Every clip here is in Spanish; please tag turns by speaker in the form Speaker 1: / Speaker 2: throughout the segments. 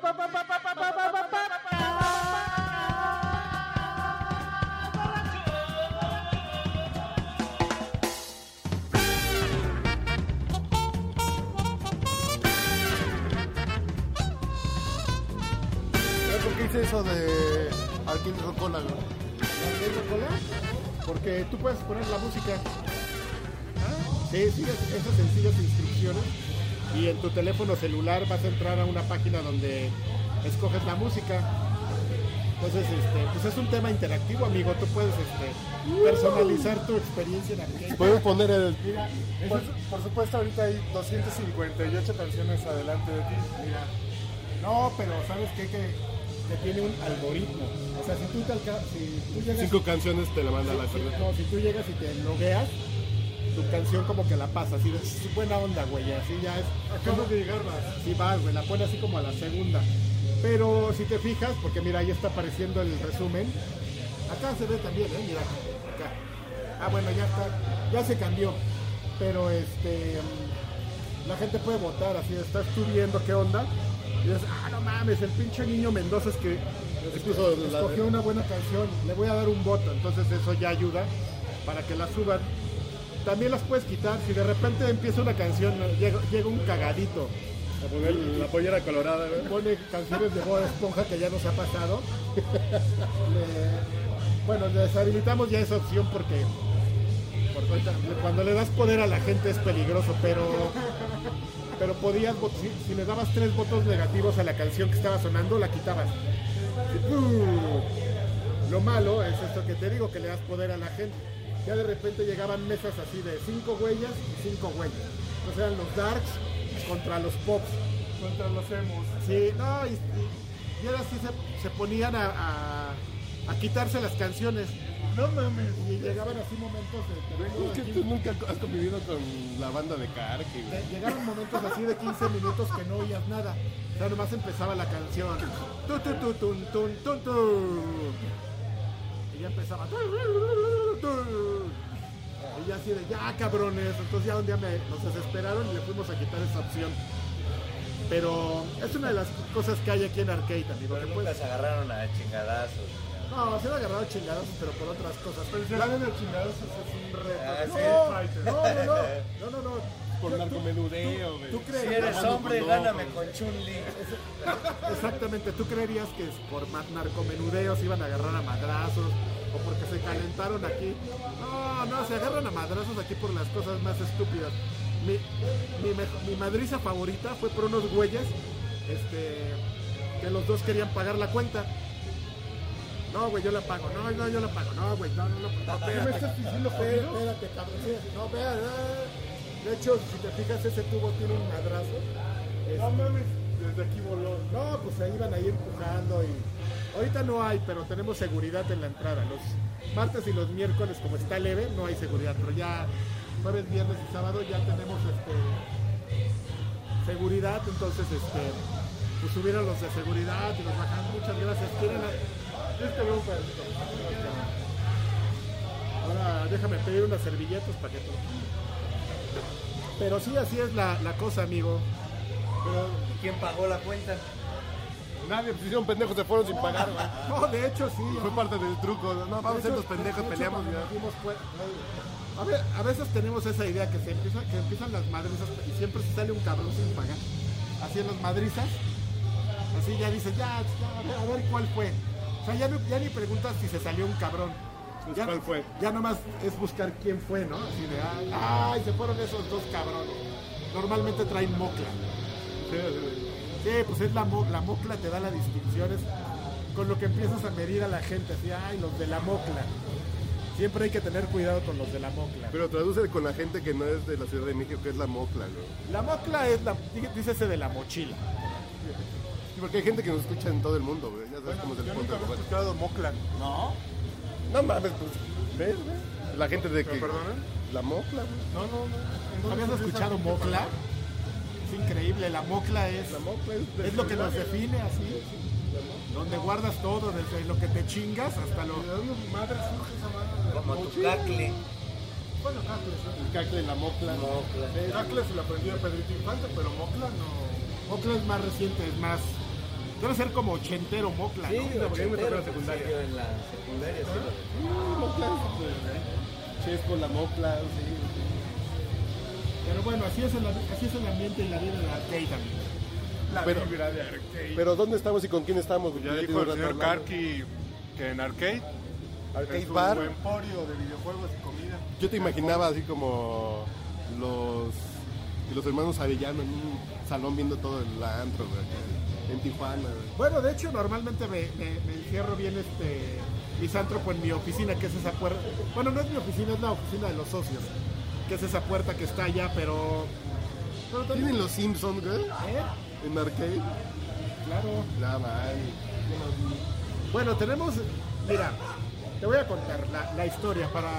Speaker 1: ¿Sabes por qué hice eso de Arkin Rocola, güey?
Speaker 2: Porque tú puedes poner la música. Sí, sigues esas sencillas instrucciones y en tu teléfono celular vas a entrar a una página donde escoges la música. Entonces, este, pues es un tema interactivo, amigo. Tú puedes este, personalizar tu experiencia en arcade.
Speaker 1: Podemos poner el.
Speaker 3: Por, por supuesto, ahorita hay 258 canciones adelante de ti.
Speaker 2: Mira, no, pero sabes qué? que, que tiene un algoritmo. O sea, si tú, te si tú llegas
Speaker 1: Cinco canciones te la manda a la cerveza.
Speaker 2: no, si tú llegas y te logueas, tu canción como que la pasa, así de "Es buena onda, güey, así ya es.
Speaker 3: Acabo de llegar más.
Speaker 2: Sí vas, güey, la pone así como a la segunda. Pero si te fijas, porque mira, ahí está apareciendo el resumen. Acá se ve también, eh, mira, acá. Ah, bueno, ya está, ya se cambió. Pero este la gente puede votar, así estás tú viendo qué onda. Y dices, ah, no mames, el pinche niño Mendoza es que
Speaker 1: la-
Speaker 2: escogió una buena canción, le voy a dar un voto, entonces eso ya ayuda para que la suban. También las puedes quitar, si de repente empieza una canción, llega, llega un cagadito,
Speaker 1: A poner la pollera colorada,
Speaker 2: pone canciones de Bob Esponja que ya nos ha pasado. Le- bueno, deshabilitamos ya esa opción porque, porque ahorita, cuando le das poder a la gente es peligroso, pero pero podías, si, si le dabas tres votos negativos a la canción que estaba sonando, la quitabas. Lo malo es esto que te digo, que le das poder a la gente. Ya de repente llegaban mesas así de cinco huellas y cinco huellas. Entonces eran los darks contra los pops.
Speaker 3: Contra los emos.
Speaker 2: Sí, no, y, y- y ahora sí se, se ponían a, a- a quitarse las canciones.
Speaker 3: No mames.
Speaker 2: Y llegaban así momentos de...
Speaker 1: Es que
Speaker 2: aquí-
Speaker 1: tú nunca has convivido con la banda de Karki, güey.
Speaker 2: de- Llegaron momentos así de 15 minutos que no oías nada. O sea, nomás empezaba la canción. Tu, tu, tu, tun, tun, tun, tu. Y ya empezaba. Y ya así de, ya cabrones. Entonces ya un día me, nos desesperaron y le fuimos a quitar esa opción. Pero es una de las cosas que hay aquí en Arcade, amigo. que
Speaker 4: Nunca se agarraron a chingadazos.
Speaker 2: No, se han agarrado chingados, pero por otras cosas.
Speaker 3: Pero si hablan de chingados, eso es un reto.
Speaker 4: Ah,
Speaker 2: no, no, no, no, no.
Speaker 1: Por
Speaker 2: Tú-
Speaker 1: narcomenudeo, güey.
Speaker 2: ¿Tú
Speaker 4: Si
Speaker 2: crees?
Speaker 4: eres hombre,
Speaker 1: no,
Speaker 4: gáname con Chun-Li.
Speaker 2: Exactamente, ¿tú creerías que es por ma- narcomenudeos iban a agarrar a madrazos o porque se calentaron aquí? No, no, se agarran a madrazos aquí por las cosas más estúpidas. Mi, mi, mi madriza favorita fue por unos güeyes este, que los dos querían pagar la cuenta. No, güey, yo la pago. No, no, yo la pago. No, güey, no, no, no. no
Speaker 3: ¿Qué me estás diciendo,
Speaker 2: Espérate, cabrón. No, espérate. De hecho, si te fijas, ese tubo tiene un madrazo. Este,
Speaker 3: No mames. Desde aquí voló.
Speaker 2: no, pues ahí iban a ir empujando y ahorita no hay, pero tenemos seguridad en la entrada. Los martes y los miércoles, como está leve, no hay seguridad, pero ya jueves, viernes y sábado ya tenemos este seguridad, entonces este pues subieron los de seguridad y los bajan. Muchas gracias. ¿Quieren este? Ahora déjame pedir unas servilletas para que Pero sí, así es la, la cosa, amigo. Pero
Speaker 4: ¿Quién pagó la cuenta?
Speaker 1: Nadie, pues hicieron pendejos, se fueron sin pagar, güey.
Speaker 2: No, de hecho sí.
Speaker 1: Fue parte del truco. No, vamos a ser los pendejos, peleamos ya.
Speaker 2: A, ver, a veces tenemos esa idea que se empieza, que empiezan las madrizas y siempre se sale un cabrón sin pagar. Así en las madrizas. Así ya dices, ya, ya, a, ver, a ver cuál fue. O sea, ya ni preguntas si se salió un cabrón.
Speaker 1: Pues,
Speaker 2: Ya,
Speaker 1: ¿cuál fue?
Speaker 2: Ya nomás es buscar quién fue, ¿no? Así de, ay, ay, se fueron esos dos cabrones. Normalmente traen mocla. Sí, pues es la, mo- la mocla te da la distinción, es con lo que empiezas a medir a la gente, así, ay, los de la mocla. Siempre hay que tener cuidado con los de la mocla.
Speaker 1: Pero traduce con la gente que no es de la Ciudad de México, que es la mocla, ¿no?
Speaker 2: La mocla es la, dí- dícese de la mochila.
Speaker 1: Sí, porque hay gente que nos escucha en todo el mundo, güey. Ya sabes cómo es el
Speaker 3: Yo
Speaker 1: punto.
Speaker 3: nunca había escuchado Moclan.
Speaker 4: ¿No?
Speaker 1: No mames, pues, ¿ves, güey? La gente de que... La mocla, güey.
Speaker 3: No, no, no.
Speaker 2: ¿Habías escuchado mocla? Es increíble, la mocla es,
Speaker 1: La mocla es...
Speaker 2: es lo que nos define así. Donde guardas todo, desde lo que te chingas hasta lo...
Speaker 3: ¿De dónde madre surge esa madre?
Speaker 4: Como tu cacle.
Speaker 3: Bueno, Cacles.
Speaker 1: El cacle, la mocla.
Speaker 3: ¿eh? Cacles se lo aprendió a Pedrito Infante, pero Mocla no.
Speaker 2: Mocla es más reciente, es más... Debe ser como ochentero Mocla,
Speaker 4: Sí,
Speaker 2: ¿no?
Speaker 1: porque mí me tocó la secundaria.
Speaker 4: sí, yo en la secundaria, sí.
Speaker 1: Mm, Mocla, Chesco, la Mocla, sí.
Speaker 2: Pero bueno, así es, el, así es el ambiente y la vida del arcade, amigo.
Speaker 3: La
Speaker 1: Pero-
Speaker 3: vibra de arcade.
Speaker 1: Pero ¿dónde estamos y con quién estamos?
Speaker 3: Ya dijo
Speaker 1: un
Speaker 3: el señor. Karki que en arcade
Speaker 1: Arcade
Speaker 3: es un
Speaker 1: Bar.
Speaker 3: emporio de videojuegos y comida.
Speaker 1: Yo te imaginaba así como los los hermanos Arellano en un salón viendo todo el antro, güey, en Tijuana. güey.
Speaker 2: Bueno, de hecho, normalmente me, me- me encierro bien este misántropo en mi oficina, que es esa puerta. Bueno, no es mi oficina, es la oficina de los socios, que es esa puerta que está allá, pero. pero también-
Speaker 1: ¿Tienen los Simpsons, güey?
Speaker 2: ¿Eh?
Speaker 1: En arcade.
Speaker 2: Claro.
Speaker 1: La.
Speaker 2: Bueno, tenemos. Mira, te voy a contar la, la historia para,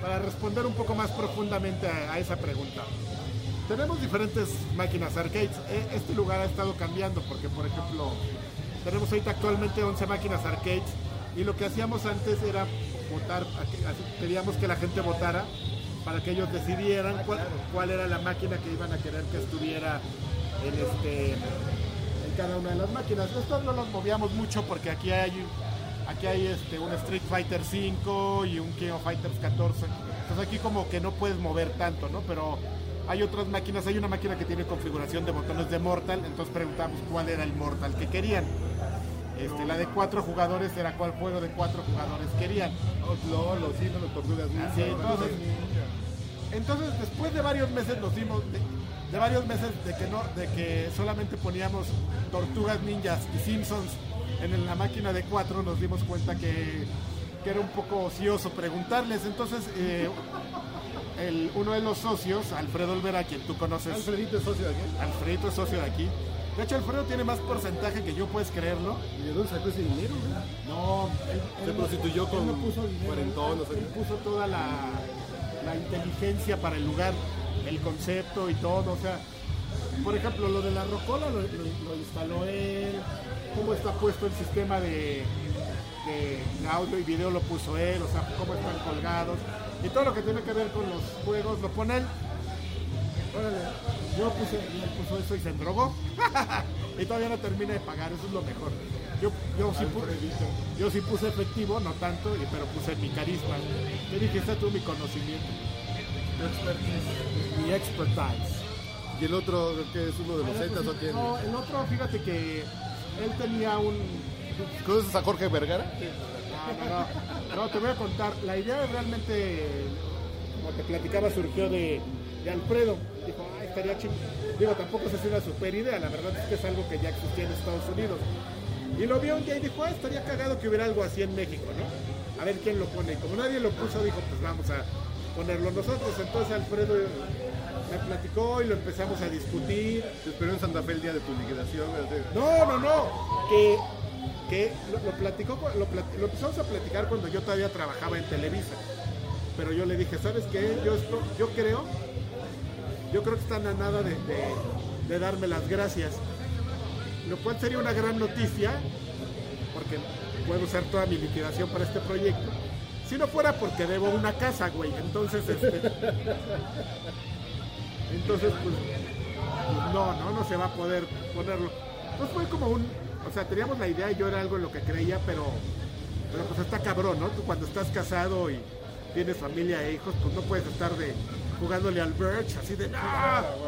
Speaker 2: para responder un poco más profundamente a, a esa pregunta. Tenemos diferentes máquinas arcades. E- Este lugar ha estado cambiando porque, por ejemplo, tenemos ahorita actualmente 11 máquinas arcades y lo que hacíamos antes era votar, a que- la gente votara para que ellos decidieran cuál, era la máquina que iban a querer que estuviera en este en cada una de las máquinas. Estos no los movíamos mucho porque aquí hay aquí hay este un Street Fighter 5 y un King of Fighters 14. Entonces aquí como que no puedes mover tanto, ¿no? Pero hay otras máquinas, hay una máquina que tiene configuración de botones de Mortal, entonces preguntamos cuál era el Mortal que querían. Este, la de cuatro jugadores era cuál juego de cuatro jugadores querían.
Speaker 1: Los LOL, los Simpsons, los Tortugas.
Speaker 2: Sí, entonces, entonces después de varios meses nos dimos de, de varios meses de que no de que solamente poníamos tortugas ninjas y Simpsons en la máquina de cuatro nos dimos cuenta que, que era un poco ocioso preguntarles entonces eh, el, uno de los socios Alfredo Olvera quien tú conoces.
Speaker 1: Alfredito es socio de aquí.
Speaker 2: Alfredito es socio de aquí. De hecho Alfredo tiene más porcentaje que yo puedes creerlo.
Speaker 1: ¿Y de dónde sacó ese dinero,
Speaker 2: no, él,
Speaker 1: Se
Speaker 2: él
Speaker 1: prostituyó con
Speaker 2: no puso dinero,
Speaker 1: cuarentón,
Speaker 2: él,
Speaker 1: no sé.
Speaker 2: Él
Speaker 1: qué.
Speaker 2: puso toda la, la inteligencia para el lugar, el concepto y todo, o sea, por ejemplo, lo de la rocola lo, lo- lo instaló él, cómo está puesto el sistema de, de audio y video lo puso él, o sea, cómo están colgados, y todo lo que tiene que ver con los juegos lo pone él. Órale, yo puse, él puso eso y se drogó. y todavía no termina de pagar, eso es lo mejor. Yo, yo, sí, pu- yo sí puse efectivo, no tanto, y- pero puse mi carisma. Te dije, está tú mi conocimiento. Mi expertise.
Speaker 1: ¿Y el otro que es uno de los Zetas o quién?
Speaker 2: No, el otro, fíjate que él tenía un...
Speaker 1: ¿Conoces a Jorge Vergara?
Speaker 2: No, no, no. No, te voy a contar. La idea realmente, como te platicaba, surgió de, de Alfredo. Dijo, ah, estaría chido. Digo, tampoco es así una super idea. La verdad es que es algo que ya existía en Estados Unidos. Y lo vio un día y dijo, ah, estaría cagado que hubiera algo así en México, ¿no? A ver quién lo pone. Y como nadie lo puso, dijo, pues vamos a ponerlo nosotros. Entonces Alfredo me platicó y lo empezamos a discutir.
Speaker 1: Te esperó en Santa Fe el día de tu liquidación.
Speaker 2: No, no, no. Que, que lo, platicó, lo, empezamos a platicar cuando yo todavía trabajaba en Televisa. Pero yo le dije, ¿sabes qué? Yo, esto, yo creo, yo creo que están a nada de, de- de darme las gracias. Lo cual sería una gran noticia, porque puedo usar toda mi liquidación para este proyecto. Si no fuera porque debo una casa, güey. Entonces, este. Entonces, pues, no, no, no se va a poder ponerlo. Pues fue como un, o sea, teníamos la idea y yo era algo en lo que creía, pero, pero pues está cabrón, ¿no? Tú cuando estás casado y tienes familia e hijos, pues no puedes estar de jugándole al Birch, así de, no,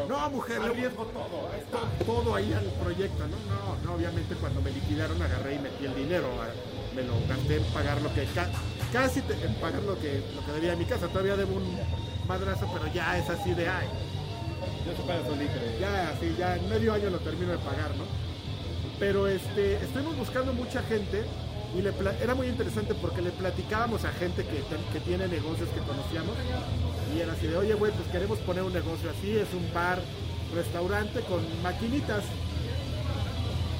Speaker 2: no, mujer, le arriesgo todo, está todo ahí al proyecto, ¿no? No, no, obviamente cuando me liquidaron agarré y metí el dinero, me lo gasté en pagar lo que, ca- casi te- en pagar lo que, lo que debía a mi casa, todavía debo un madrazo, pero ya es así de, ay,
Speaker 1: Ya se paga solito.
Speaker 2: ya, sí, ya en medio año lo termino de pagar, ¿no? Pero este, estuvimos buscando mucha gente y le era muy interesante porque le platicábamos a gente que tiene negocios que conocíamos y era así de, oye, güey, pues queremos poner un negocio así, es un bar, restaurante con maquinitas.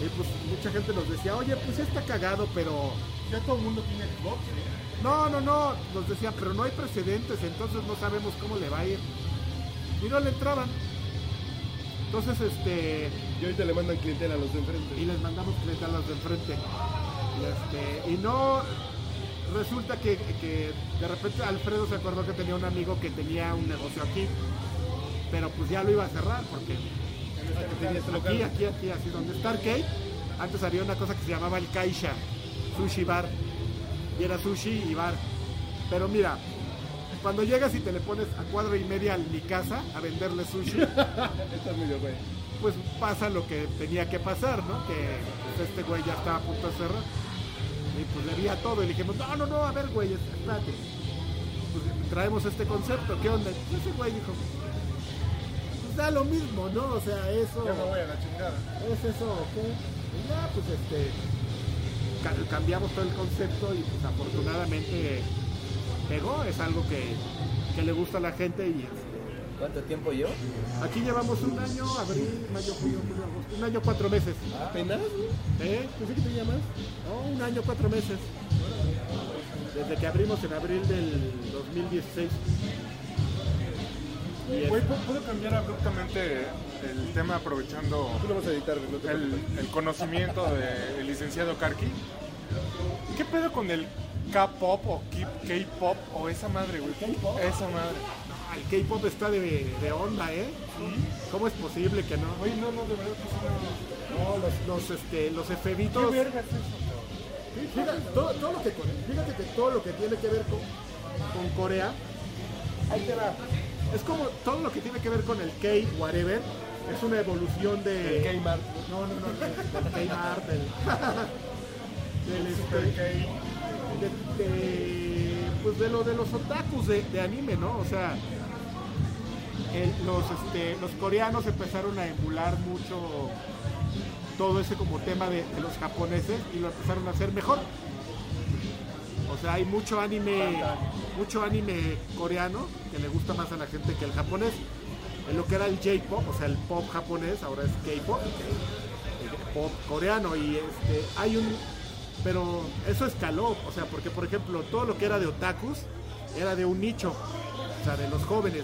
Speaker 2: Y pues mucha gente nos decía, oye, pues está cagado, pero
Speaker 3: Ya todo el mundo tiene Xbox, ¿eh?
Speaker 2: no, no, no, nos decían, pero no hay precedentes, entonces no sabemos cómo le va a ir. Y no le entraban. Entonces, este,
Speaker 1: Y ahorita le mandan clientela a los de enfrente.
Speaker 2: y les mandamos clientes a los de enfrente. Y, este, y no, resulta que, que de repente Alfredo se acordó que tenía un amigo que tenía un negocio aquí, pero pues ya lo iba a cerrar porque
Speaker 1: Ah, este
Speaker 2: aquí, aquí, aquí, así donde está Arcade, antes había una cosa que se llamaba el Kaisha, sushi bar. Y era sushi y bar. Pero mira, cuando llegas y te le pones a cuadra y media al mi casa a venderle sushi,
Speaker 1: Está medio güey.
Speaker 2: Pues pasa lo que tenía que pasar, ¿no? Que pues, este güey ya estaba a punto de cerrar. Y pues le a todo y le dijimos, no, no, no, a ver, güey, espérate. Pues traemos este concepto, ¿qué onda? Y ese güey dijo, pues da lo mismo, ¿no? O sea, eso...
Speaker 3: Ya me voy a la chingada.
Speaker 2: ¿Es eso qué? Y ya, pues este. ca- cambiamos todo el concepto y pues afortunadamente pegó, es algo que, que le gusta a la gente y
Speaker 4: ¿Cuánto tiempo yo?
Speaker 2: aquí llevamos un año, abril, mayo, junio, julio, agosto, un año, cuatro meses.
Speaker 1: ¿Apenas?
Speaker 2: ¿Eh? Pensé que te llamas. No, un año, cuatro meses. Desde que abrimos en abril del 2016. Y es-
Speaker 3: Güey, ¿pu- ¿puedo cambiar abruptamente el tema aprovechando
Speaker 1: Tú lo vas a editar, no te
Speaker 3: el, conocimiento del licenciado Karki? ¿Qué pedo con el K-pop o K-pop o esa madre, güey? Esa madre.
Speaker 2: El K-pop está de, de onda, ¿eh? ¿Cómo es posible que no?
Speaker 3: Oye, no, no, de verdad que sí,
Speaker 2: No, los, los, este, los
Speaker 3: no.
Speaker 2: efebitos.
Speaker 3: ¿Qué verga es eso?
Speaker 2: Fíjate todo, todo lo que, fíjate que todo lo que tiene que ver con, con Corea, ahí te va. Es como todo lo que tiene que ver con el K, whatever, es una evolución de.
Speaker 1: El Kmart.
Speaker 2: No, no, no, del Kmart, del. del este, de, de- pues de lo de los otakus de, de anime, ¿no? O sea, los, este, los coreanos empezaron a emular mucho todo ese como tema de, de los japoneses y lo empezaron a hacer mejor. O sea, hay mucho anime, mucho anime coreano que le gusta más a la gente que el japonés. En lo que era el J-pop, o sea, el pop japonés, ahora es K-pop, pop coreano y este, hay un, pero eso escaló, o sea, porque por ejemplo todo lo que era de otakus era de un nicho, o sea, de los jóvenes,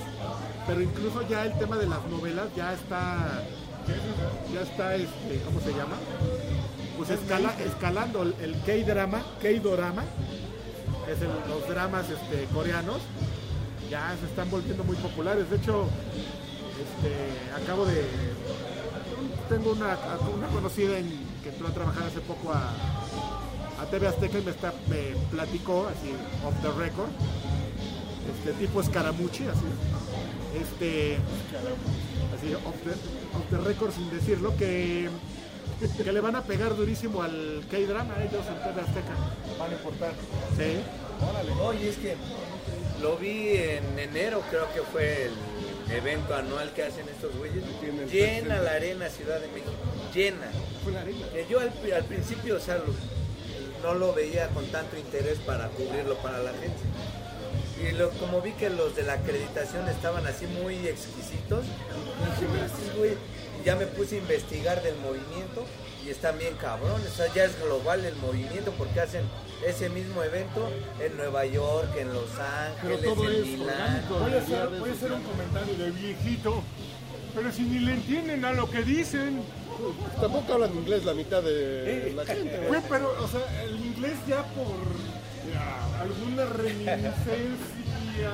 Speaker 2: pero incluso ya el tema de las novelas ya está, ya está, este, ¿cómo se llama? Pues escala, escalando el, K-drama, K-dorama, es los dramas este, coreanos, ya se están volviendo muy populares. De hecho, este, acabo de. Tengo una, una conocida en, que entró a trabajar hace poco a, a TV Azteca y me, está, me platicó, así, off the record, este tipo Scaramucci, así. Este. Así, off the, off the record sin decirlo, que, que le van a pegar durísimo al K-drama ellos en TV Azteca.
Speaker 3: Van a importar.
Speaker 2: Sí.
Speaker 4: Oye, es que lo vi en enero, creo que fue el evento anual que hacen estos güeyes. Llena la arena Ciudad de México, llena.
Speaker 2: Fue la arena.
Speaker 4: Que yo al, al principio, o sea, lo- no lo veía con tanto interés para cubrirlo para la gente. Y lo, como vi que los de la acreditación estaban así muy exquisitos, dije, ya me puse a investigar del movimiento y están bien cabrones, o sea, ya es global el movimiento porque hacen ese mismo evento en Nueva York, en Los Ángeles,
Speaker 2: todo
Speaker 4: en
Speaker 2: es
Speaker 4: Milán.
Speaker 3: Voy a, hacer, voy a hacer un comentario de viejito, pero si ni le entienden a lo que dicen.
Speaker 1: Tampoco hablan inglés la mitad de la gente. Güey,
Speaker 3: pero, o sea, el inglés ya por alguna reminiscencia,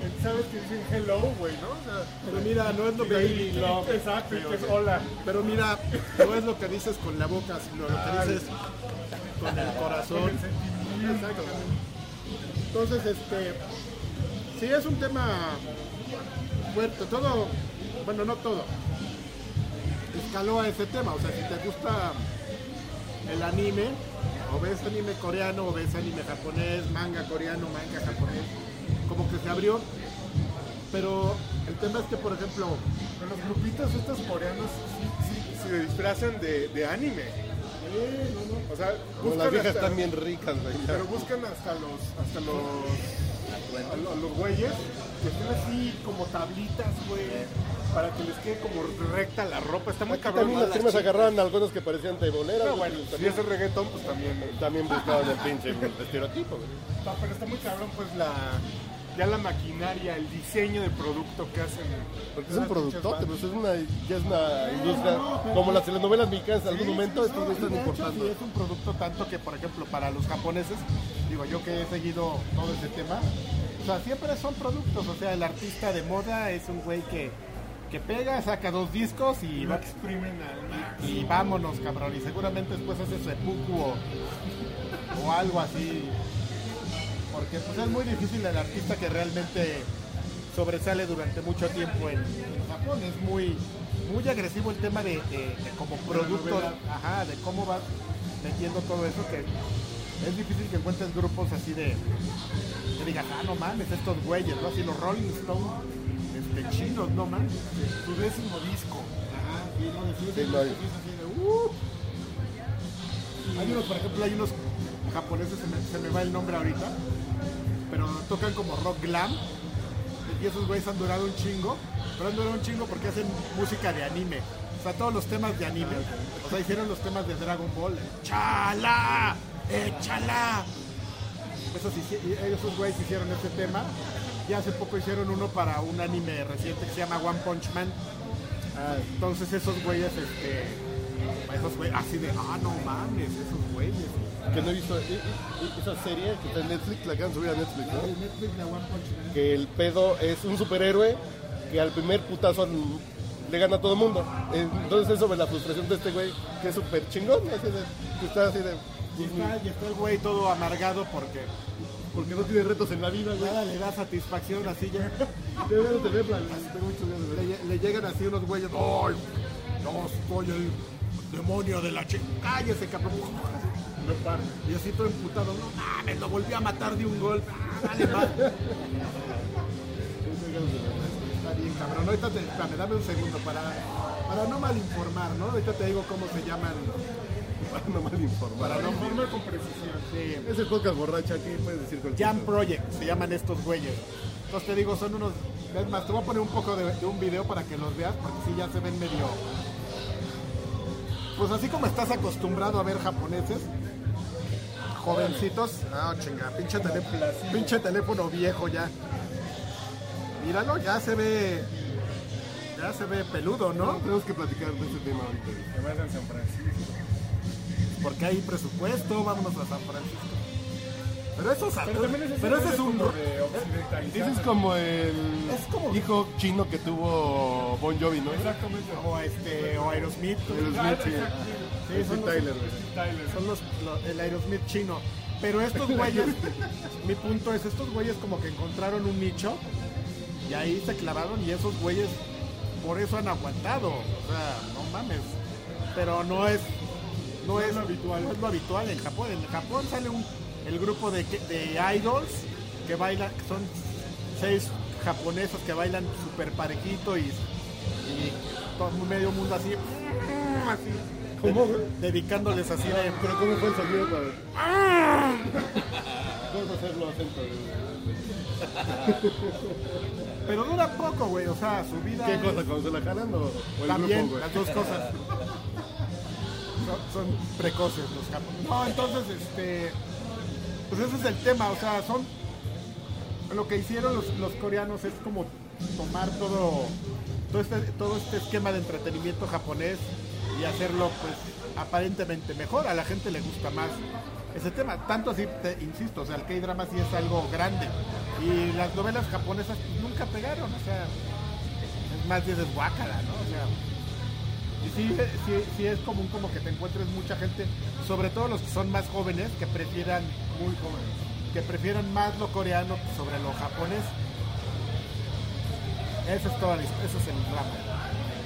Speaker 3: eh, ¿sabes que dicen hello, güey, no? O sea,
Speaker 2: Pero mira, no es lo que
Speaker 3: love. Exacto, que es hola.
Speaker 2: Pero mira, no es lo que dices con la boca, sino lo que dices con el corazón. Exacto. Entonces, este, sí es un tema fuerte. Todo, bueno, no todo. Escaló a ese tema. O sea, si te gusta el anime, o ves anime coreano, o ves anime japonés, manga coreano, manga japonés, como que se abrió. Pero el tema es que, por ejemplo,
Speaker 3: Pero los grupitos estos coreanos sí, sí, se disfrazan de, de anime. O sea, buscan
Speaker 1: las viejas
Speaker 3: hasta-
Speaker 1: están bien ricas, güey.
Speaker 3: Pero buscan hasta los, hasta los, a a los güeyes que estén así como tablitas, güey, para que les quede como recta la ropa. Está muy
Speaker 1: Aquí
Speaker 3: cabrón.
Speaker 1: también las primas agarraron algunos que parecían teiboleras.
Speaker 3: Pero
Speaker 1: güey,
Speaker 3: bueno, si es reggaetón, pues también.
Speaker 1: también buscaban el pinche estereotipo, güey.
Speaker 3: No, pero está muy cabrón, pues la ya la maquinaria, el diseño de producto que hacen.
Speaker 1: Porque es un productote, pues es una, ya es una industria, como las telenovelas mexicanas en algún
Speaker 3: Sí,
Speaker 1: momento, güeyes están
Speaker 2: de hecho,
Speaker 1: importando.
Speaker 2: sí, es un producto tanto que, por ejemplo, para los japoneses, digo yo que he seguido todo ese tema, sea, siempre son productos, o sea, el artista de moda es un güey que que pega, saca dos discos y,
Speaker 3: Lo
Speaker 2: va-
Speaker 3: exprimen al
Speaker 2: y vámonos, cabrón. Y seguramente después hace seppuku o, o algo así. Porque pues, es muy difícil el artista que realmente sobresale durante mucho tiempo en, en Japón. Es muy muy agresivo el tema de, de- de como producto, ajá, de cómo vas metiendo todo eso que es difícil que encuentres grupos así de digas, ah, no mames, estos güeyes, ¿no? Así los Rolling Stones, este, chinos, no mames.
Speaker 3: Su décimo disco.
Speaker 2: Ajá, así de, uh. Hay unos, por ejemplo, hay unos japoneses, se me, se me va el nombre ahorita, pero tocan como rock glam. Y esos güeyes han durado un chingo, pero han durado un chingo porque hacen música de anime. O sea, todos los temas de anime. O sea, hicieron los temas de Dragon Ball. ¡Chala! ¡Échala! Esos, esos güeyes hicieron ese tema. Y hace poco hicieron uno para un anime reciente que se llama One Punch Man. Ah, entonces esos güeyes, este, esos güeyes, así de, ah, no mames, esos güeyes.
Speaker 1: Que no he visto esa serie que está en Netflix, la acaban de subir a Netflix, ¿no?
Speaker 2: Netflix de One Punch Man.
Speaker 1: Que el pedo es un superhéroe que al primer putazo le gana a todo el mundo. Entonces es sobre la frustración de este güey que es súper chingón, así de, que está así de...
Speaker 2: Y está, y está el güey todo amargado porque
Speaker 1: Porque no tiene retos en la vida, güey.
Speaker 2: nada le da satisfacción así ya. Le, le llegan así unos güeyes, ¡ay! No soy el demonio de la chica. ¡Cállese, cabrón! Y así todo emputado, no mames, lo volví a matar de un gol. Ah, Dale más. Está bien, cabrón. Ahorita te, dame un segundo para, para no mal informar, ¿no? Ahorita te digo cómo se llaman.
Speaker 1: Para no mal informar.
Speaker 2: Para no
Speaker 3: Informe con precisión.
Speaker 2: Sí.
Speaker 1: Es el podcast borracha aquí, puedes decir cualquier
Speaker 2: Jam
Speaker 1: cosa.
Speaker 2: Project, se llaman estos güeyes. Entonces te digo, son unos. Es más, te voy a poner un poco de, de un video para que los veas, porque sí ya se ven medio. Pues así como estás acostumbrado a ver japoneses, jovencitos. Ah, chinga, pinche teléfono, pinche teléfono viejo ya. Míralo, ya se ve. Ya se ve peludo,
Speaker 1: No,
Speaker 2: ¿no?
Speaker 1: tenemos que platicar de este tema ahorita.
Speaker 3: Que vas a San Francisco.
Speaker 2: Porque hay presupuesto, vámonos a San Francisco. Pero eso es
Speaker 3: Pero también
Speaker 2: pero ese es un.
Speaker 1: Ese es como el
Speaker 2: Es como-
Speaker 1: hijo chino que tuvo Bon Jovi, ¿no?
Speaker 3: Exactamente.
Speaker 2: O este, o Aerosmith.
Speaker 1: Aerosmith, sí.
Speaker 2: Sí, son los-
Speaker 1: Tyler,
Speaker 2: son los, el Aerosmith chino. Pero estos güeyes, mi punto es, estos güeyes como que encontraron un nicho y ahí se clavaron y esos güeyes por eso han aguantado. O sea, no mames. Pero no es, no es lo habitual. No es lo habitual en Japón. En Japón sale un, el grupo de, de idols que bailan, son seis japoneses que bailan súper parejito y, y todo medio mundo así. así dedicándoles así de
Speaker 1: Pero ¿cómo fue el sonido? Vamos a hacerlo acento.
Speaker 2: Pero dura poco, güey. O sea, su vida.
Speaker 1: ¿Qué cosa? ¿Cuando se la jalan o, o el
Speaker 2: También,
Speaker 1: grupo,
Speaker 2: las dos cosas. Son, precoces los japoneses. No, entonces, este. Pues ese es el tema. O sea, son. Lo que hicieron los, coreanos es como tomar todo. Todo este, todo este esquema de entretenimiento japonés y hacerlo, pues, aparentemente mejor. A la gente le gusta más ese tema. Tanto así, te insisto, o sea, el K-drama sí es algo grande. Y las novelas japonesas nunca pegaron, o sea, es más dices guácala, ¿no? Y sí, sí, sí es común como que te encuentres mucha gente, sobre todo los que son más jóvenes, que prefieran, muy jóvenes, que prefieran más lo coreano sobre lo japonés. Eso es todo, el- eso es el drama.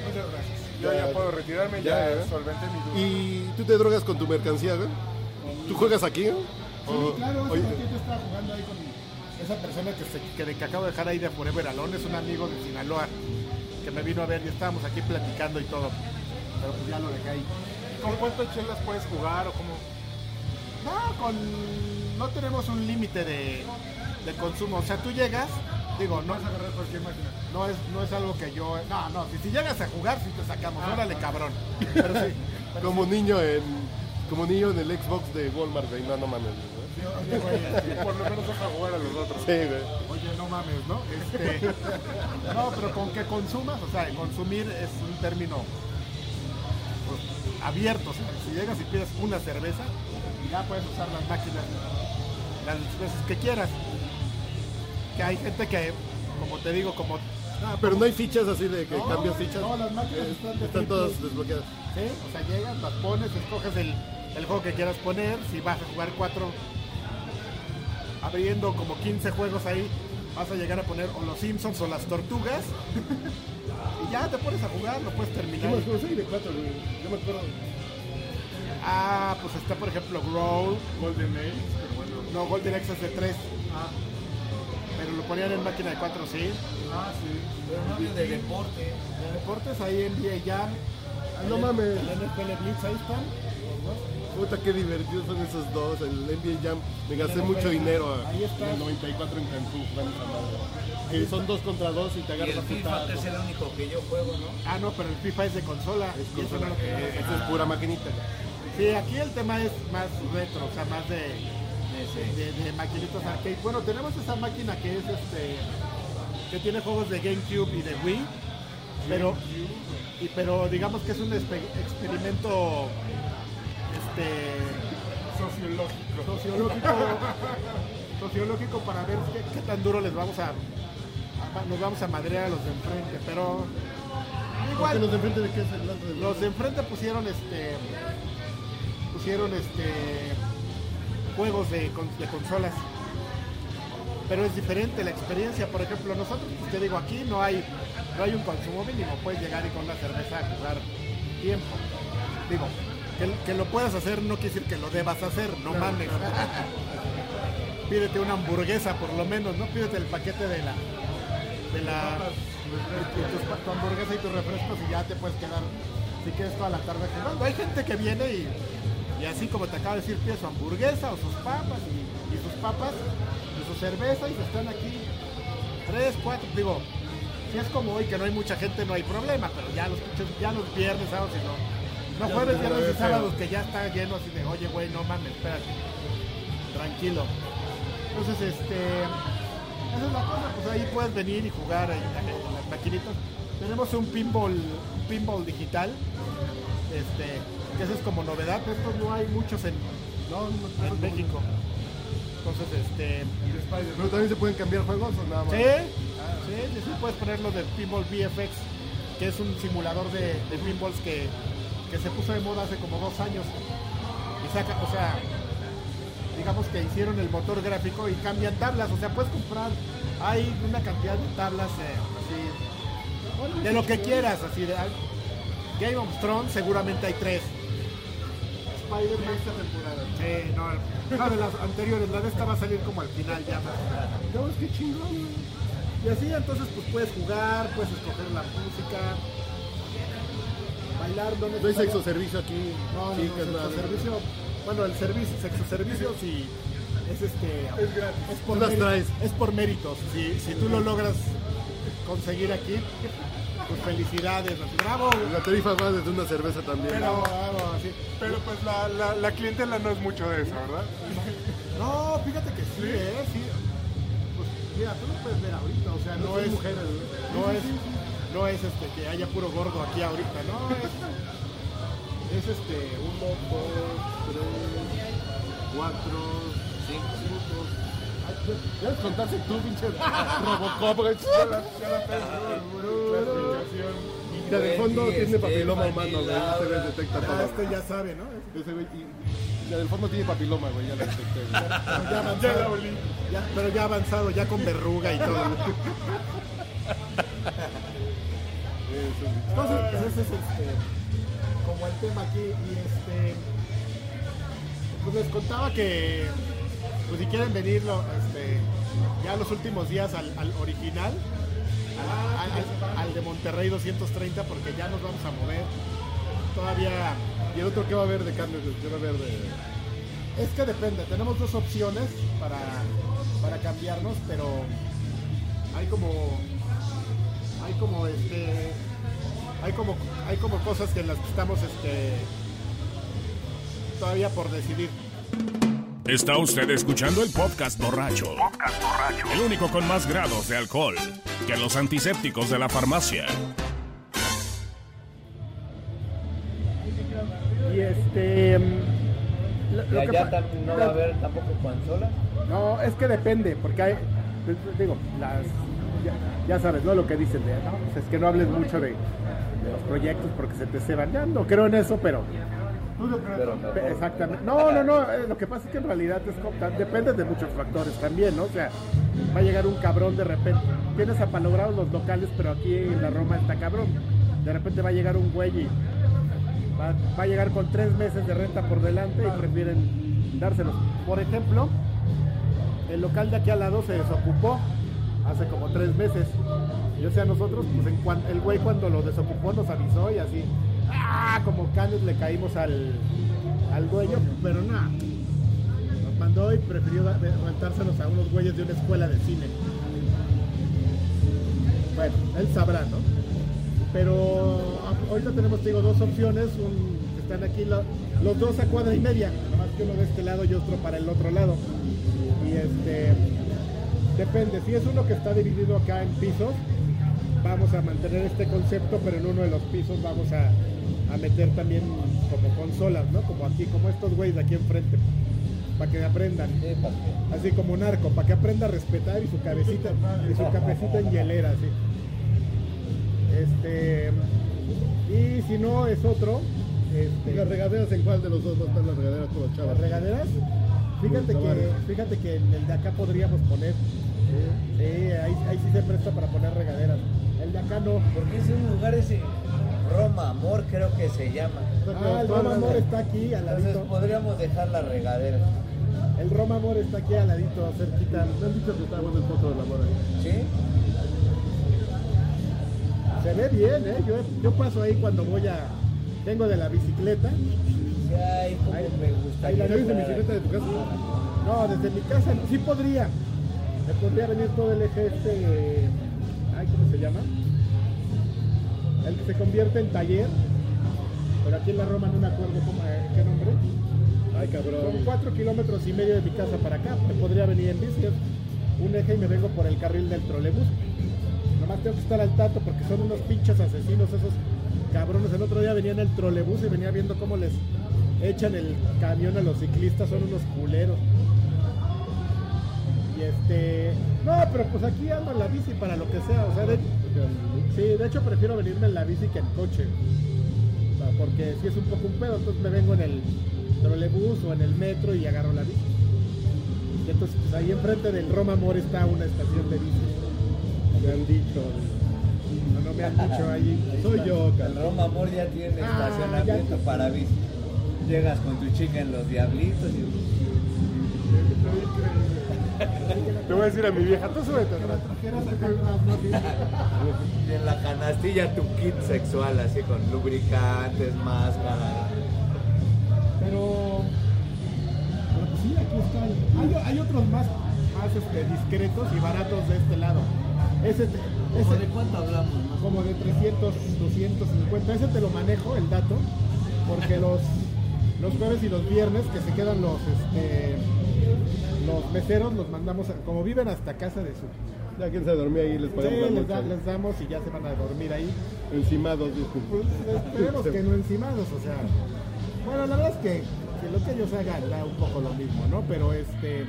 Speaker 3: Muchas gracias. Yo
Speaker 1: Ya,
Speaker 3: ya, puedo retirarme,
Speaker 1: ya,
Speaker 3: ya,
Speaker 1: ¿eh?
Speaker 3: solventé mi duda.
Speaker 1: ¿Y tú te drogas con tu mercancía, güey? ¿Tú juegas aquí? güey? O- oye,
Speaker 2: yo estaba jugando ahí con esa persona que, se, que, de- que acabo de dejar ahí de Forever Alone, es un amigo de Sinaloa que me vino a ver y estábamos aquí platicando y todo. Pero pues ya lo dejé ahí.
Speaker 3: ¿Con cuántas chelas puedes jugar o cómo?
Speaker 2: No, con, no tenemos un límite de, de consumo. O sea, tú llegas, digo, no,
Speaker 3: Vas a agarrar cualquier máquina.
Speaker 2: no, es, no es algo que yo... No, no, si, si llegas a jugar, sí te sacamos. Órale, cabrón. Pero sí. pero
Speaker 1: como niño en... Como niño en el Xbox de Walmart, güey. No, no mames,
Speaker 2: sí, oye, güey,
Speaker 3: Por lo menos deja jugar a los otros.
Speaker 1: Sí, güey.
Speaker 2: Oye, no mames, ¿no? Este, no, pero con que consumas, o sea, consumir es un término abierto. O sea, si llegas y pides una cerveza, ya puedes usar las máquinas las veces que quieras. Que hay gente que, como te digo, como
Speaker 1: Ah, pero no hay fichas así de que
Speaker 2: No,
Speaker 1: cambias fichas.
Speaker 2: no, las máquinas
Speaker 1: Eh,
Speaker 2: están de
Speaker 1: están todas desbloqueadas.
Speaker 2: ¿Sí? O sea, llegas, las pones, escoges el, el juego que quieras poner. Si vas a jugar cuatro, abriendo como 15 juegos ahí, vas a llegar a poner o los Simpsons o las tortugas. y ya te pones a jugar, lo puedes
Speaker 1: ¿Qué
Speaker 2: terminar.
Speaker 1: más juegos hay de cuatro, güey? Yo me acuerdo.
Speaker 2: Ah, pues está por ejemplo Growl.
Speaker 3: Golden Age, pero bueno.
Speaker 2: No, Golden Axe es de 3. Pero lo ponían en máquina de 4, sí.
Speaker 3: Ah, sí.
Speaker 4: Pero no hablo de deporte.
Speaker 2: De deportes ahí en NBA Jam.
Speaker 1: Ah, no mames.
Speaker 2: El NFL Blitz, ahí están.
Speaker 1: Puta, qué divertidos son esos dos. El NBA Jam. Me gasté mucho dinero a-
Speaker 2: Ahí está.
Speaker 1: en el 94 en Cancún son dos contra dos y te
Speaker 4: Y
Speaker 1: agarras
Speaker 4: el
Speaker 1: a
Speaker 4: FIFA,
Speaker 1: putar.
Speaker 4: que es el único que yo juego, ¿no?
Speaker 2: Ah, no, pero el FIFA es de consola.
Speaker 1: Es
Speaker 2: y eso
Speaker 1: consola.
Speaker 2: no lo tenemos.
Speaker 1: Eh, Esa es pura maquinita.
Speaker 2: Sí, aquí el tema es más retro, o sea, más de, de, de maquinitos arcade. Bueno, tenemos esa máquina que es este que tiene juegos de GameCube y de Wii, pero y, pero digamos que es un experimento este
Speaker 3: Sociológico.
Speaker 2: sociológico sociológico para ver qué, qué tan duro les vamos a, a- nos vamos a madrear a los de enfrente, pero igual
Speaker 1: los de enfrente de qué es el lado de
Speaker 2: los de enfrente pusieron este pusieron este juegos de, con- de consolas. Pero es diferente la experiencia, por ejemplo, nosotros, pues, te digo, aquí no hay no hay un consumo mínimo, puedes llegar y con una cerveza a jugar tiempo. Digo, que, que lo puedas hacer no quiere decir que lo debas hacer, no mames. Pídete una hamburguesa por lo menos, no pídete el paquete de la de la tu hamburguesa y tus refrescos y ya te puedes quedar si quieres toda la tarde jugando. Hay gente que viene y, y así como te acabo de decir, pide su hamburguesa o sus papas y, y sus papas y su cerveza y se están aquí tres, cuatro, digo, si es como hoy que no hay mucha gente no hay problema, pero ya los ya los viernes, sábados y no. No jueves, viernes y sábados que ya está lleno así de, oye güey, no mames, espérate. Tranquilo. Entonces, este, esa es la cosa, pues ahí puedes venir y jugar en, en las maquinitas. Tenemos un pinball, un pinball digital, este, que eso es como novedad, estos no hay muchos en,
Speaker 1: No, no,
Speaker 2: en México. Entonces, este,
Speaker 1: Pero también se pueden cambiar juegos o nada más.
Speaker 2: sí, sí, sí, sí, puedes ponerlo del pinball VFX, que es un simulador de, de pinballs que, que se puso de moda hace como dos años. Y saca, o sea, digamos que hicieron el motor gráfico y cambian tablas, o sea, puedes comprar, hay una cantidad de tablas eh, así, de lo que quieras, así de Game of Thrones seguramente hay tres. Spider-Man esta temporada. Sí, no, no, de las anteriores, la de esta va a salir como al final ya.
Speaker 1: No, es que chingón.
Speaker 2: Y así entonces pues puedes jugar, puedes escoger la música, bailar
Speaker 1: No hay sexo servicio aquí.
Speaker 2: No, no,
Speaker 1: chicas,
Speaker 2: no,
Speaker 1: nada.
Speaker 2: sexo servicio. Bueno, el servicio, sexo servicio sí es este
Speaker 3: Es gratis.
Speaker 2: es por
Speaker 1: Tú las
Speaker 2: méritos,
Speaker 1: traes.
Speaker 2: es por méritos. Si, si tú lo logras conseguir aquí, pues felicidades, bravo.
Speaker 1: La tarifa va desde una cerveza también.
Speaker 2: Bravo, así.
Speaker 3: Pero pues la, la, la clientela no es mucho de eso, ¿verdad?
Speaker 2: No, fíjate que sí, eh, sí. Pues mira, tú lo puedes ver ahorita, o sea, no,
Speaker 1: No
Speaker 2: es
Speaker 1: mujeres,
Speaker 2: no es no es este que haya puro gordo aquí ahorita, no es es este uno, dos, tres, cuatro, cinco,
Speaker 1: Ay, ya- Ya contaste tú, pinche Robocop. güey. La del fondo tiene
Speaker 4: este,
Speaker 1: papiloma humano, güey. Ese güey detecta
Speaker 2: Ya
Speaker 1: todo.
Speaker 2: este ya sabe, ¿no?
Speaker 1: Ese güey, y la del fondo tiene papiloma, güey. Ya lo detecté, güey.
Speaker 2: Ya avanzado, ya- pero ya avanzado, ya con verruga y todo. Entonces, pues ese es este, como el tema aquí. Y este, pues les contaba que, pues si quieren venirlo, este, ya los últimos días al, al original, al, de Monterrey 230, porque ya nos vamos a mover. Todavía
Speaker 1: ¿Y el otro qué va a haber de cambios? ¿Qué va a haber de.?
Speaker 2: Es que depende, tenemos dos opciones para, para cambiarnos, pero hay como hay como este hay como hay como cosas que en las que estamos este todavía por decidir.
Speaker 5: Está usted escuchando el podcast borracho. El único con más grados de alcohol que los antisépticos de la farmacia.
Speaker 2: Y este mm, lo-
Speaker 4: Y
Speaker 2: lo que
Speaker 4: tam- no va a haber tampoco consolas.
Speaker 2: No, es que depende, porque hay, digo, las, ya, ya sabes, ¿no? Lo que dicen de, no, pues es que no hables mucho de, de los proyectos porque se te ceban. Ya no creo en eso, pero
Speaker 4: Pero
Speaker 2: Exactamente. No, no, no. eh, lo que pasa es que en realidad es depende de muchos factores también, ¿no? O sea, va a llegar un cabrón de repente. Tienes apalogrados los locales, pero aquí en la Roma está cabrón. De repente va a llegar un güey y va, va a llegar con tres meses de renta por delante y prefieren dárselos. Por ejemplo, el local de aquí al lado se desocupó hace como tres meses. Y o sea, nosotros, pues en cuan- el güey cuando lo desocupó nos avisó y así, ¡ah! Como canes le caímos al, al dueño, pero nada. Nos mandó y prefirió rentárselos a unos güeyes de una escuela de cine. Bueno, él sabrá, ¿no? Pero ahorita tenemos, te digo, dos opciones. Un, están aquí lo- los dos a cuadra y media. Nada más que uno de este lado y otro para el otro lado. Y este. Depende. Si es uno que está dividido acá en pisos, vamos a mantener este concepto, pero en uno de los pisos vamos a, a meter también como consolas, ¿no? Como aquí, como estos güeyes de aquí enfrente. Para que aprendan. Así como un arco, para que aprenda a respetar y su cabecita, y su cabecita en hielera, así. Este. Y si no es otro. Este,
Speaker 1: ¿Las regaderas en cuál de los dos va a estar las regaderas con los
Speaker 2: las
Speaker 1: chavos?
Speaker 2: regaderas. Fíjate que, fíjate que en el de acá podríamos poner. Sí, ahí, ahí sí se presta para poner regaderas. El de acá no.
Speaker 4: Porque es un lugar ese. Roma Amor, creo que se llama.
Speaker 2: Ah, el Roma Amor está aquí al
Speaker 4: Entonces
Speaker 2: ladito.
Speaker 4: podríamos dejar la regadera.
Speaker 2: El Roma Amor está aquí al ladito, cerquita.
Speaker 1: Me han dicho que está bueno el foto mora.
Speaker 4: ¿Sí?
Speaker 2: Se ve bien, ¿eh? Yo, yo paso ahí cuando voy a. Vengo de la bicicleta.
Speaker 4: Ay, cómo
Speaker 2: Ahí-
Speaker 4: me gusta.
Speaker 2: ahí la
Speaker 1: ¿Ya viste bicicleta de tu casa?
Speaker 2: No, desde mi casa no. sí podría. Me podría venir todo el eje este. Ay, ¿cómo se llama? El que se convierte en taller. Pero aquí en la Roma no me acuerdo cómo, eh, qué nombre.
Speaker 1: Ay,
Speaker 2: Son
Speaker 1: cabrón.
Speaker 2: cuatro kilómetros y medio de mi casa para acá. Me podría venir en bici. Un eje y me vengo por el carril del trolebús. Nomás tengo que estar al tanto porque son unos pinches asesinos esos cabrones. El otro día venía en el trolebús y venía viendo cómo les echan el camión a los ciclistas. Son unos culeros. Y este... No, pero pues aquí ando en la bici para lo que sea. O sea, de, sí, de hecho prefiero venirme en la bici que en coche. O sea, porque si es un poco un pedo, entonces me vengo en el trolebús o en el metro y agarro la bici. Y entonces pues, ahí enfrente del Roma Amor está una estación de bici. Me han dicho. No, no me han dicho ahí. Soy yo,
Speaker 4: El. Roma Amor ya tiene
Speaker 2: Ah,
Speaker 4: estacionamiento
Speaker 2: ya.
Speaker 4: para bici. Llegas con tu chica en los diablitos y
Speaker 3: Te voy a decir a mi vieja, tú súbete atrás.
Speaker 4: y en la canastilla tu kit sexual así con lubricantes, máscara.
Speaker 2: Pero, pero pues sí, aquí están. Hay, hay otros más, más este, discretos y baratos de este lado. Ese, te-
Speaker 4: ¿Cómo
Speaker 2: ese-
Speaker 4: de cuánto hablamos? más?
Speaker 2: como de 300, 250. Ese te lo manejo, el dato, porque los, los jueves y los viernes que se quedan los, este, los meseros, los mandamos, a- como viven hasta casa de su...
Speaker 1: Ya quien se dormía ahí les
Speaker 2: Sí,
Speaker 1: pagamos la
Speaker 2: les, da-
Speaker 1: noche.
Speaker 2: les damos y ya se van a dormir ahí.
Speaker 1: Encimados,
Speaker 2: Pues
Speaker 1: disculpe.
Speaker 2: esperemos que no encimados, o sea. Bueno, la verdad es que, que lo que ellos hagan da un poco lo mismo, ¿no? Pero este.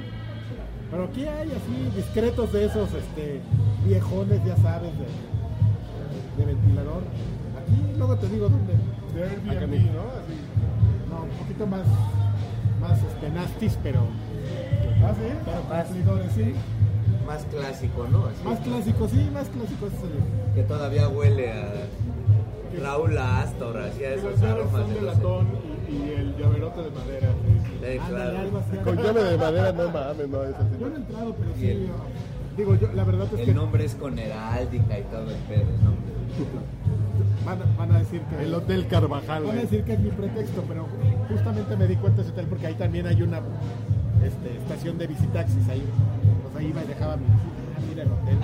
Speaker 2: Pero aquí hay así discretos de esos este, viejones, ya sabes, de, de ventilador. Aquí luego te digo dónde.
Speaker 3: De Airbnb. ¿no? Así.
Speaker 2: No, un poquito más, más este, nastis, pero.
Speaker 3: Ah, sí.
Speaker 2: pero
Speaker 4: Más,
Speaker 2: cumplidores, sí.
Speaker 4: más clásico, ¿no? Así,
Speaker 2: Más clásico, sí, más clásico es el.
Speaker 4: que todavía huele a Raúl Astor, así a
Speaker 3: Y
Speaker 4: esos aromas
Speaker 3: son
Speaker 4: de
Speaker 3: de
Speaker 4: los
Speaker 3: latón y, y el llaverote de madera. sí.
Speaker 4: Claro.
Speaker 2: algo.
Speaker 1: Con llave de madera, no mames, no, es así.
Speaker 2: Yo no he entrado, pero sí.
Speaker 4: el-
Speaker 2: Digo, yo, la verdad es que
Speaker 4: El nombre es con heráldica y todo el pedo, ¿no?
Speaker 2: van, a- van a decir que.
Speaker 1: El Hotel Carvajal,
Speaker 2: Van a decir que es mi pretexto, pero justamente me di cuenta de ese hotel porque ahí también hay una este, estación de visitaxis ahí. Pues ahí me dejaba mi. Ah, mira el hotel.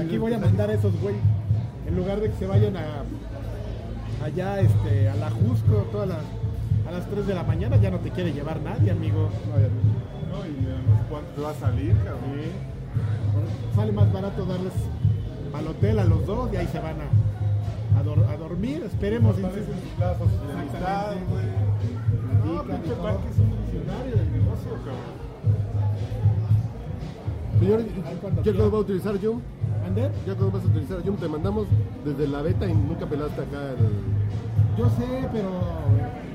Speaker 2: Aquí voy a mandar a esos güey. En lugar de que se vayan a allá este, a la Jusco todas las, a las 3 de la mañana, ya no te quiere llevar nadie, amigo.
Speaker 3: No, y además, ¿cuánto te va a salir, cabrón?
Speaker 2: Sale más barato darles al hotel a los dos y ahí se van a, a, dor- a dormir. Esperemos.
Speaker 3: Amistad, güey. No, pinche parque es un visionario del cabrón.
Speaker 1: Señor,
Speaker 2: Ahí cuando
Speaker 1: ¿qué
Speaker 2: quiera.
Speaker 1: nos va a utilizar yo?
Speaker 2: ¿Mandé?
Speaker 1: Ya cuando vas a utilizar, yo te mandamos desde la beta y nunca pelaste acá el.
Speaker 2: Yo sé, pero.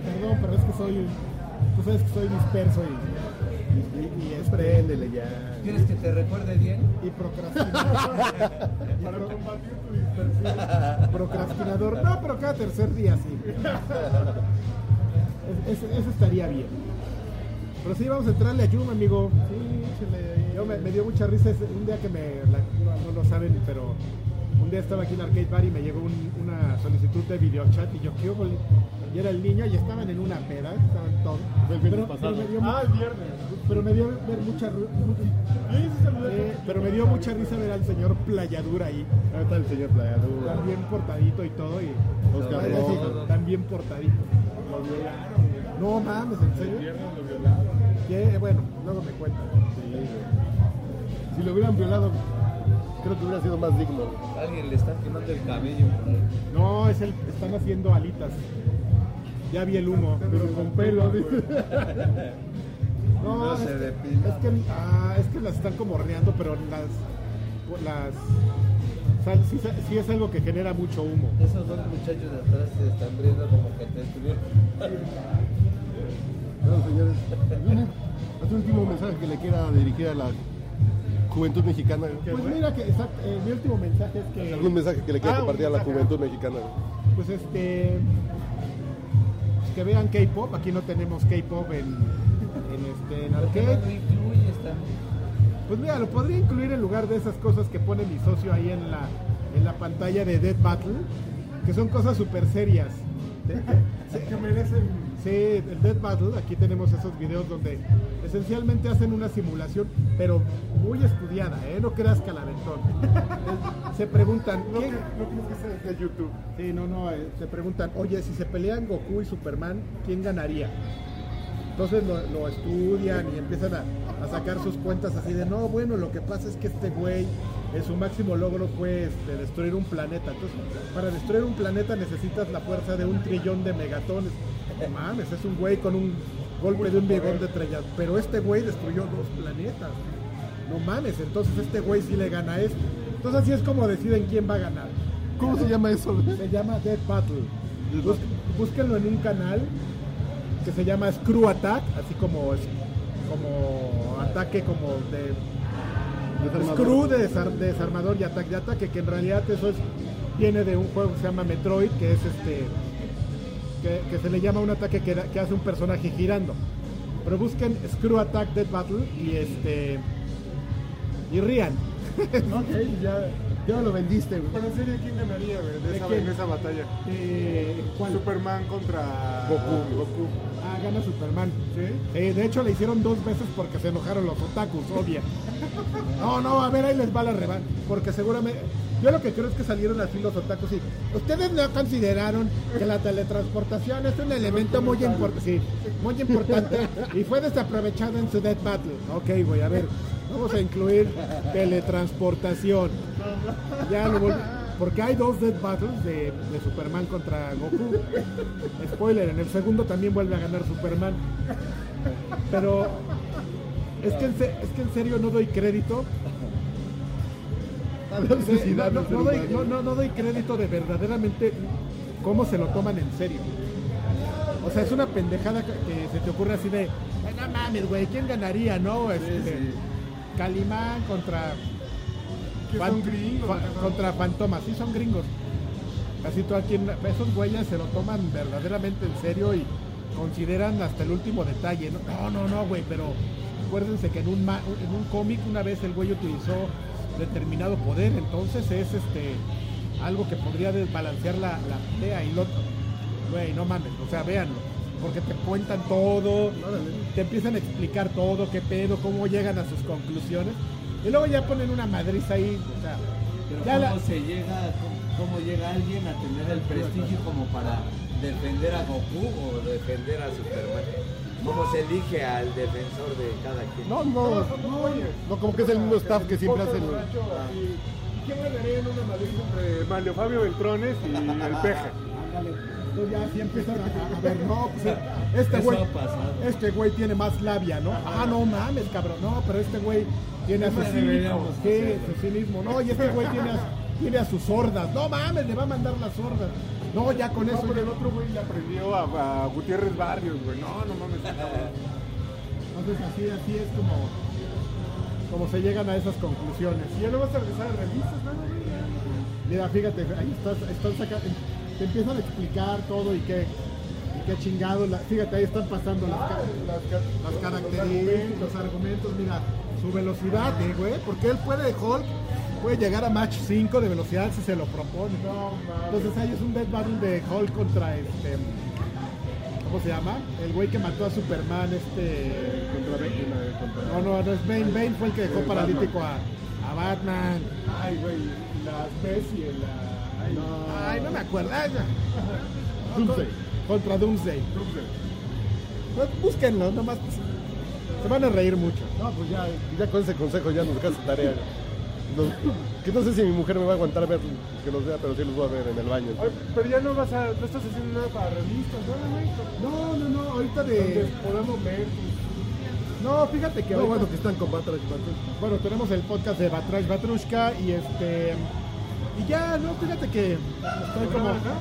Speaker 2: Perdón, pero es que soy. Tú sabes que soy disperso y. Y, y, y es
Speaker 1: Préndele ya.
Speaker 4: ¿Quieres que te recuerde bien?
Speaker 2: y procrastinador. Y pro- procrastinador. No, pero cada tercer día sí. Es- es- eso estaría bien. Pero sí, vamos a entrarle a Yum, amigo. Sí, ahí. Yo me, me dio mucha risa un día que me. la- no, no lo saben, pero. Un día estaba aquí en Arcade Bar y me llegó un- una solicitud de videochat y yo, ¿qué hubo? Y era el niño y estaban en una peda, estaban todos.
Speaker 1: El viernes
Speaker 2: Pero,
Speaker 1: pasado.
Speaker 2: pero me dio
Speaker 3: Ah, el viernes.
Speaker 2: pero me dio ver mucha eh, pero me dio mucha risa ver al señor Playadura ahí,
Speaker 1: Ahí está el señor Playadura.
Speaker 2: tan bien portadito y todo y
Speaker 1: Oscar
Speaker 2: así, tan bien portadito.
Speaker 3: Lo violaron.
Speaker 2: No mames, ¿en
Speaker 3: El
Speaker 2: serio?
Speaker 3: viernes lo violaron.
Speaker 2: ¿Qué? Bueno, luego me cuentan.
Speaker 1: Si lo hubieran violado, creo que hubiera sido más digno.
Speaker 4: Alguien le está quemando el cabello.
Speaker 2: No, es el, están haciendo alitas. Ya vi el humo.
Speaker 1: Pero con pelo.
Speaker 2: No, es,
Speaker 4: se
Speaker 2: que, es que ah, es que las están como horneando, pero las las sí, sí es algo que genera mucho humo.
Speaker 4: Esos dos muchachos de atrás se están riendo como que te estuvieron.
Speaker 1: Bueno, señores, ¿haz un último mensaje que le quiera dirigir a la juventud mexicana?
Speaker 2: Pues mira que eh, mi último mensaje es que
Speaker 1: ¿Algún mensaje que le quiera
Speaker 2: Ah,
Speaker 1: compartir a la juventud mexicana?
Speaker 2: pues este pues que vean K-pop, aquí no tenemos K-pop en, en este en
Speaker 4: ¿Por qué no
Speaker 2: arcade. Pues mira, lo podría incluir en lugar de esas cosas que pone mi socio ahí en la en la pantalla de Dead Battle, que son cosas súper serias.
Speaker 3: Que merecen.
Speaker 2: Sí, el Dead Battle, aquí tenemos esos videos donde esencialmente hacen una simulación, pero muy estudiada, ¿eh? No creas calaventón. Se preguntan,
Speaker 3: No,
Speaker 2: ¿quién-
Speaker 3: cre- no crees que sea de YouTube.
Speaker 2: Sí, no, no, eh, se preguntan, oye, si se pelean Goku y Superman, ¿quién ganaría? Entonces lo, lo estudian y empiezan a, a sacar sus cuentas así de, no, bueno, lo que pasa es que este güey, eh, su máximo logro fue este, destruir un planeta. Entonces, para destruir un planeta necesitas la fuerza de un trillón de megatones. No mames, es un güey con un golpe de un bigón de trellas. Pero este güey destruyó dos planetas. No mames, entonces este güey sí le gana a este. Entonces así es como deciden quién va a ganar.
Speaker 1: ¿Cómo se llama eso?
Speaker 2: Se llama Dead Battle. Bus- búsquenlo en un canal que se llama Screw Attack, así como como ataque como de
Speaker 1: Desarmador.
Speaker 2: Screw de, desar- de desarmador y ataque de ataque, que en realidad eso es viene de un juego que se llama Metroid, que es este que, que se le llama un ataque que, hace un personaje girando. Pero busquen Screw Attack Dead Battle y este y rían.
Speaker 1: Ok, ya, ya lo vendiste, güey.
Speaker 3: En serio, ¿quién ganaría, güey, de
Speaker 2: ¿De
Speaker 3: esa, en esa batalla?
Speaker 2: Eh, ¿cuál?
Speaker 3: Superman contra
Speaker 1: Goku.
Speaker 3: Goku.
Speaker 2: Gana Superman.
Speaker 3: ¿Sí?
Speaker 2: Eh, de hecho, le hicieron dos veces porque se enojaron los otakus, obvia. No, no, a ver, ahí les va la revan. Porque seguramente. Yo lo que creo es que salieron así los otakus y. Ustedes no consideraron que la teletransportación es un elemento muy importante. Sí, muy importante. Y fue desaprovechado en su Death Battle. Ok, güey, a ver. Vamos a incluir teletransportación. Ya lo volví- Porque hay dos Death Battles de, de Superman contra Goku. Spoiler, en el segundo también vuelve a ganar Superman. Pero es que en, se- es que en serio no doy crédito. No, doy, no, crédito de verdaderamente cómo se lo toman en serio. O sea, es una pendejada que, se te ocurre así de, "Ay, no mames, güey, ¿quién ganaría, no? Este, Calimán contra
Speaker 3: Que
Speaker 2: Fan-
Speaker 3: son gringos.
Speaker 2: contra Fantomas, sí son gringos. Así tú aquí, esos güeyes se lo toman verdaderamente en serio y consideran hasta el último detalle. No, no, no, güey, pero acuérdense que en un, en un cómic una vez el güey utilizó determinado poder, entonces es este algo que podría desbalancear la, la pelea y lo güey, no mames, o sea, véanlo, porque te cuentan todo, te empiezan a explicar todo, qué pedo, cómo llegan a sus conclusiones, y luego ya ponen una madriz ahí, o sea,
Speaker 4: Pero
Speaker 2: ya
Speaker 4: ¿cómo
Speaker 2: la-
Speaker 4: se llega, cómo, cómo llega alguien a tener el prestigio como para defender a Goku o defender a Superman? ¿Cómo se elige al defensor de cada quien?
Speaker 1: No, no, no, no, como que es el mismo staff que siempre hace el...
Speaker 3: ¿Y, y quién ganaría en una madrid entre Mario Fabio Beltrones y el Peje?
Speaker 2: Entonces ya así empiezan a, a ver, no, pues este güey, este güey tiene más labia, ¿no? Ah, no mames, cabrón, no, pero este güey tiene a su cinismo, sí, cinismo, no, y este güey tiene a, tiene a sus sordas, no mames, le va a mandar las sordas. No, ya con
Speaker 3: No,
Speaker 2: eso
Speaker 3: pero
Speaker 2: ya
Speaker 3: el otro güey le aprendió a, a Gutiérrez Barrios, güey. No, no mames.
Speaker 2: Entonces así, así es como, como se llegan a esas conclusiones.
Speaker 3: Y ya no vas a regresar a revistas, ¿no?
Speaker 2: Mira, fíjate, ahí estás, están sacando, te empiezan a explicar todo y qué, y qué chingado, la- fíjate, ahí están pasando las,
Speaker 3: Las, ca-
Speaker 2: las características, los argumentos, mira, su velocidad, eh, güey, porque él puede, Hulk, puede llegar a match 5 de velocidad si se lo propone. Entonces ahí es un dead battle de Hulk contra este, ¿cómo se llama? El güey que mató a Superman, este...
Speaker 1: Contra la- contra-
Speaker 2: No, no, no es Bane, Bane fue el que dejó paralítico a, a Batman.
Speaker 3: Ay, güey. Las Bessie, la. Ay,
Speaker 2: Ay, no me acuerdo. Ay, ya.
Speaker 1: Doomsday.
Speaker 2: Contra Doomsday. Pues, búsquenlo, nomás. pues, se van a reír mucho.
Speaker 1: No, pues ya, ya con ese consejo ya nos dejas tarea. Los- que no sé si mi mujer me va a aguantar ver que los vea, pero sí los voy a ver en el baño.
Speaker 3: Pero ya no vas a. No estás haciendo nada para revistas, ¿no?
Speaker 2: No, no, no, ahorita
Speaker 3: Donde
Speaker 2: de.
Speaker 3: podamos leer.
Speaker 2: No, fíjate que ahorita-
Speaker 1: bueno que están con Batrash Batrash.
Speaker 2: Bueno, tenemos el podcast de Batrash Batrushka y este. Y ya, no, fíjate que estoy
Speaker 3: ¿Lo
Speaker 2: como.
Speaker 3: graban acá?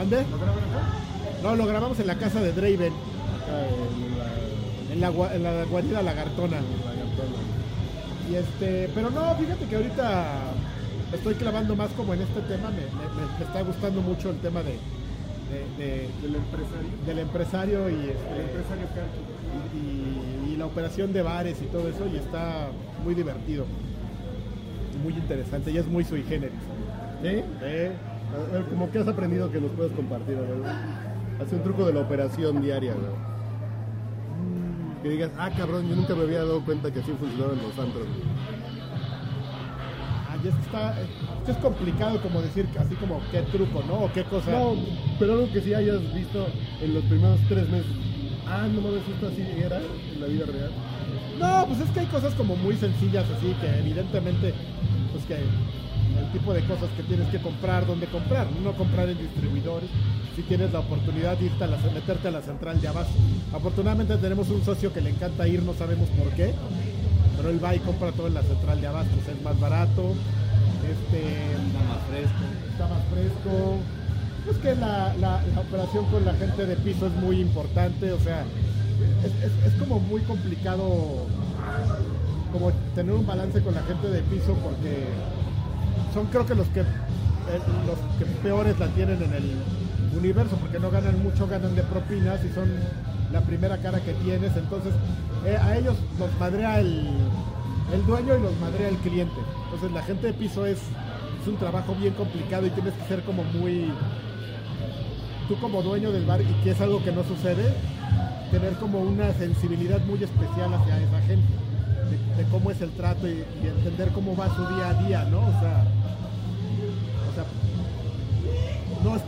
Speaker 2: ¿Ande?
Speaker 3: ¿Lo graban acá?
Speaker 2: No, lo grabamos en la casa de Draven,
Speaker 1: Acá en la-
Speaker 2: en la, guarida lagartona. Y este, pero no, fíjate que ahorita estoy clavando más como en este tema, me, me- me- me está gustando mucho el tema de, de- de-
Speaker 3: Del empresario.
Speaker 2: del empresario y, este,
Speaker 3: empresario Carqui.
Speaker 2: y, y la operación de bares y todo eso, y está muy divertido, y muy interesante, y es muy sui generis.
Speaker 1: ¿Sí? A ver, como que has aprendido que nos puedes compartir, a ver. Hace un truco de la operación diaria, güey.
Speaker 2: Mm.
Speaker 1: Que digas, ah, cabrón, yo nunca me había dado cuenta que así funcionaban los antros.
Speaker 2: Ah, y es que está, esto es complicado como decir así como qué truco, ¿no? O qué cosa.
Speaker 1: No, pero algo que sí hayas visto en los primeros tres meses. Ah, no mames, esto así era en la vida real.
Speaker 2: No, pues es que hay cosas como muy sencillas así que evidentemente, pues que el tipo de cosas que tienes que comprar, dónde comprar, no comprar en distribuidores, si tienes la oportunidad de irte a la, meterte a la central de abasto. Afortunadamente tenemos un socio que le encanta ir, no sabemos por qué, pero él va y compra todo en la central de abastos, es más barato, este,
Speaker 4: Está más fresco.
Speaker 2: está más fresco. Pues que la, la- la operación con la gente de piso es muy importante, o sea, es, es- es como muy complicado como tener un balance con la gente de piso porque son creo que los que eh, los que peores la tienen en el universo porque no ganan mucho, ganan de propinas y son la primera cara que tienes, entonces eh, a ellos los madrea el, el dueño y los madrea el cliente. Entonces la gente de piso es, es un trabajo bien complicado y tienes que ser como muy tú como dueño del bar y que es algo que no sucede, tener como una sensibilidad muy especial hacia esa gente, de, cómo es el trato y, entender cómo va su día a día, ¿no? O sea, no es,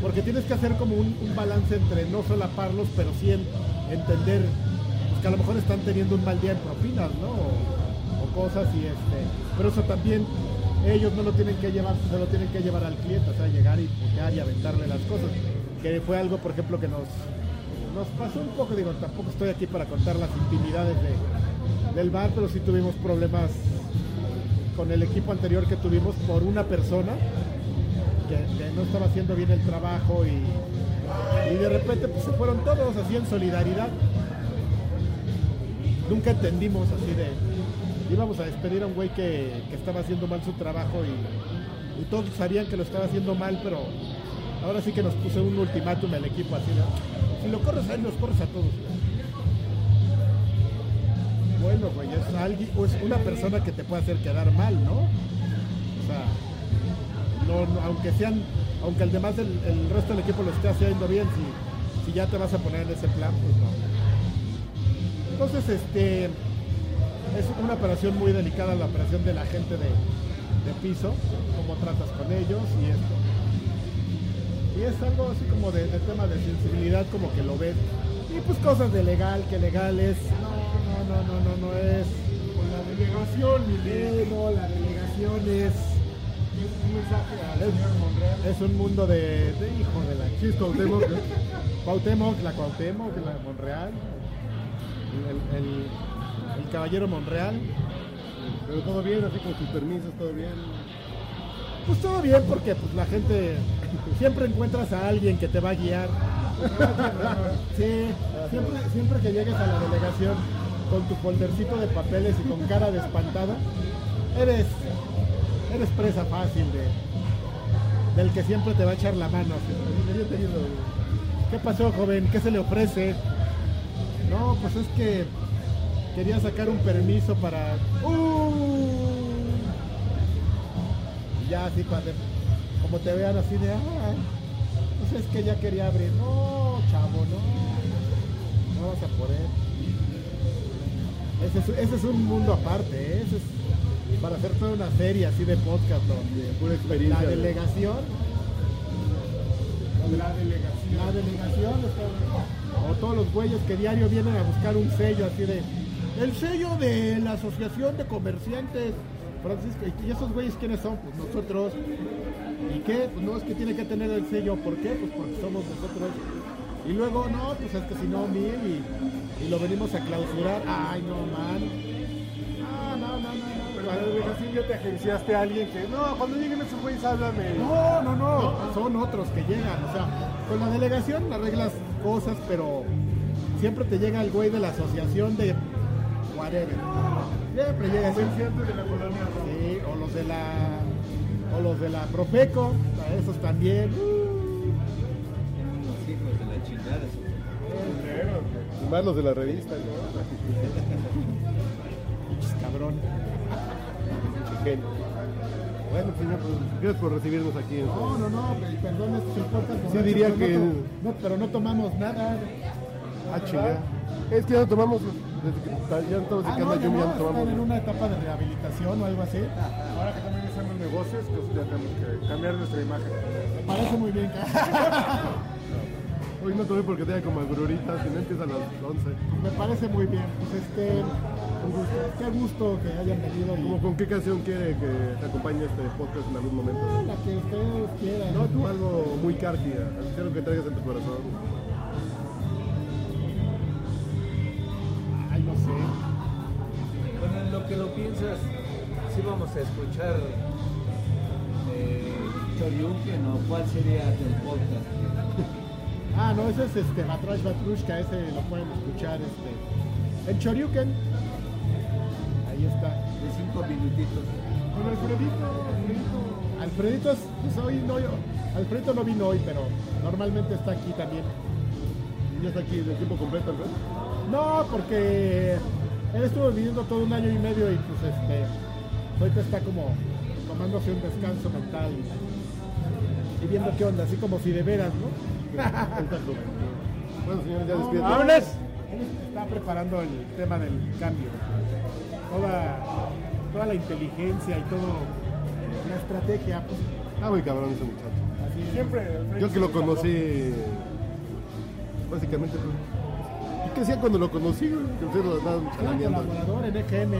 Speaker 2: porque tienes que hacer como un, balance entre no solaparlos, pero sí en- entender pues, que a lo mejor están teniendo un mal día en propinas, ¿no? O, o cosas y este, pero eso también ellos no lo tienen que llevar, se lo tienen que llevar al cliente, o sea, llegar y putear y aventarle las cosas, que fue algo, por ejemplo, que nos, nos pasó un poco, digo, tampoco estoy aquí para contar las intimidades de- del bar, pero sí tuvimos problemas con el equipo anterior que tuvimos por una persona que, no estaba haciendo bien el trabajo y, y de repente pues, se fueron todos así en solidaridad. Nunca entendimos así de... Íbamos a despedir a un güey que, que estaba haciendo mal su trabajo y, todos sabían que lo estaba haciendo mal, pero ahora sí que nos puso un ultimátum el equipo así de... Si lo corres a él, los corres a todos. Güey, es alguien, o es una persona que te puede hacer quedar mal, ¿no? O sea, aunque sean, aunque el demás, el, resto del equipo lo esté haciendo bien, si, ya te vas a poner en ese plan, pues no. Entonces, este, es una operación muy delicada la operación de la gente de, piso, cómo tratas con ellos y esto. Y es algo así como de tema de sensibilidad, como que lo ves. Y pues cosas de legal, que legal es, no, no, no, no, no, no es.
Speaker 3: Con la delegación, mi
Speaker 2: no, la delegación es,
Speaker 3: un mensaje al señor Monreal.
Speaker 2: Es un mundo de, de hijo de la
Speaker 1: es Cuauhtémoc.
Speaker 2: Cuauhtémoc, la Cuauhtémoc, la Monreal, el, el- el caballero Monreal.
Speaker 1: Pero todo bien, así con sus permisos, todo bien.
Speaker 2: Pues todo bien porque pues la gente siempre encuentras a alguien que te va a guiar. Sí, siempre, que llegues a la delegación con tu foldercito de papeles y con cara de espantada, eres, eres presa fácil de, del que siempre te va a echar la mano. ¿Qué pasó, joven? ¿Qué se le ofrece? No, pues es que quería sacar un permiso para... ¡Uh! Ya así cuando, como te vean así de, ah, es que ya quería abrir. No, chavo, no. No vas a poder. Ese es, ese es un mundo aparte, ¿eh? Ese es para hacer toda una serie así de podcast, ¿no? De
Speaker 1: pura experiencia,
Speaker 2: La
Speaker 1: ¿no?
Speaker 2: delegación.
Speaker 3: La delegación.
Speaker 2: La delegación, o todos los güeyes que diario vienen a buscar un sello así de el sello de la Asociación de Comerciantes Francisco. ¿Y esos güeyes quiénes son? Pues nosotros. ¿Y qué? Pues no es que tiene que tener el sello. ¿Por qué? Pues porque somos nosotros. Y luego, no, pues es que si no, mil y, y lo venimos a clausurar. Ay, no, man. Ah, no, no, no, no.
Speaker 3: Pero la delegación ya te agenciaste a alguien que, no, cuando lleguen esos güeyes, háblame.
Speaker 2: No, no, no, son otros que llegan. O sea, con la delegación arreglas cosas, pero siempre te llega el güey de la asociación de whatever. Siempre llega.
Speaker 3: Comerciantes de la colonia.
Speaker 2: Sí, o los de la o los de la Profeco, a esos también.
Speaker 4: Los hijos de la chingada.
Speaker 1: Y más los de la revista, ¿no?
Speaker 2: Cabrón.
Speaker 1: Bueno, señor, pues, gracias por recibirnos aquí.
Speaker 2: No, no, no, pe- perdón, este es el podcast.
Speaker 1: Sí, diría
Speaker 2: pero
Speaker 1: que-
Speaker 2: No, no, pero no tomamos nada.
Speaker 1: Ah, chingada. Es que ya no tomamos, desde que ya estamos
Speaker 2: Ah, no, ya
Speaker 1: ya
Speaker 2: no, están en una etapa de rehabilitación o algo así.
Speaker 3: Ahora que también hacemos negocios, pues ya tenemos que cambiar nuestra imagen.
Speaker 2: Me parece muy bien. ca-
Speaker 1: Hoy no tomé porque tenía como agruritas, y no empieza a las 11.
Speaker 2: Me parece muy bien. Pues este, un gusto. qué gusto que hayan venido y
Speaker 1: ¿Cómo, ¿Con qué canción quiere que te acompañe este podcast en algún momento?
Speaker 2: la que ustedes quieran.
Speaker 1: No, tú algo muy carti, algo que traigas en tu corazón.
Speaker 2: No sé.
Speaker 4: Bueno, en lo que lo piensas, sí vamos a escuchar eh, o cuál sería del podcast.
Speaker 2: Ah, no, ese es este Batrash Batrushka, ese lo pueden escuchar este. El Choryuken. Ahí está.
Speaker 4: De cinco minutitos.
Speaker 2: Con Alfredito, Alfredito. Alfredito, es- pues hoy no, Alfredito no vino hoy, pero normalmente está aquí también.
Speaker 1: ¿Ya está aquí de tiempo completo, Alfred?
Speaker 2: No, porque él estuvo viviendo todo un año y medio y pues este, ahorita está como tomándose un descanso mental y, y viendo qué onda, así como si de veras, ¿no?
Speaker 1: Bueno, señores, ya
Speaker 2: No,
Speaker 1: despiden.
Speaker 2: no. Él está preparando el tema del cambio. Toda, toda la inteligencia y todo la estrategia, pues
Speaker 1: Ah, muy cabrón ese muchacho.
Speaker 2: así es.
Speaker 3: Siempre.
Speaker 1: Yo que lo conocí, básicamente, pues, ¿y qué hacía cuando lo conocí? Que ustedes lo andaban
Speaker 2: colaborador en EGM,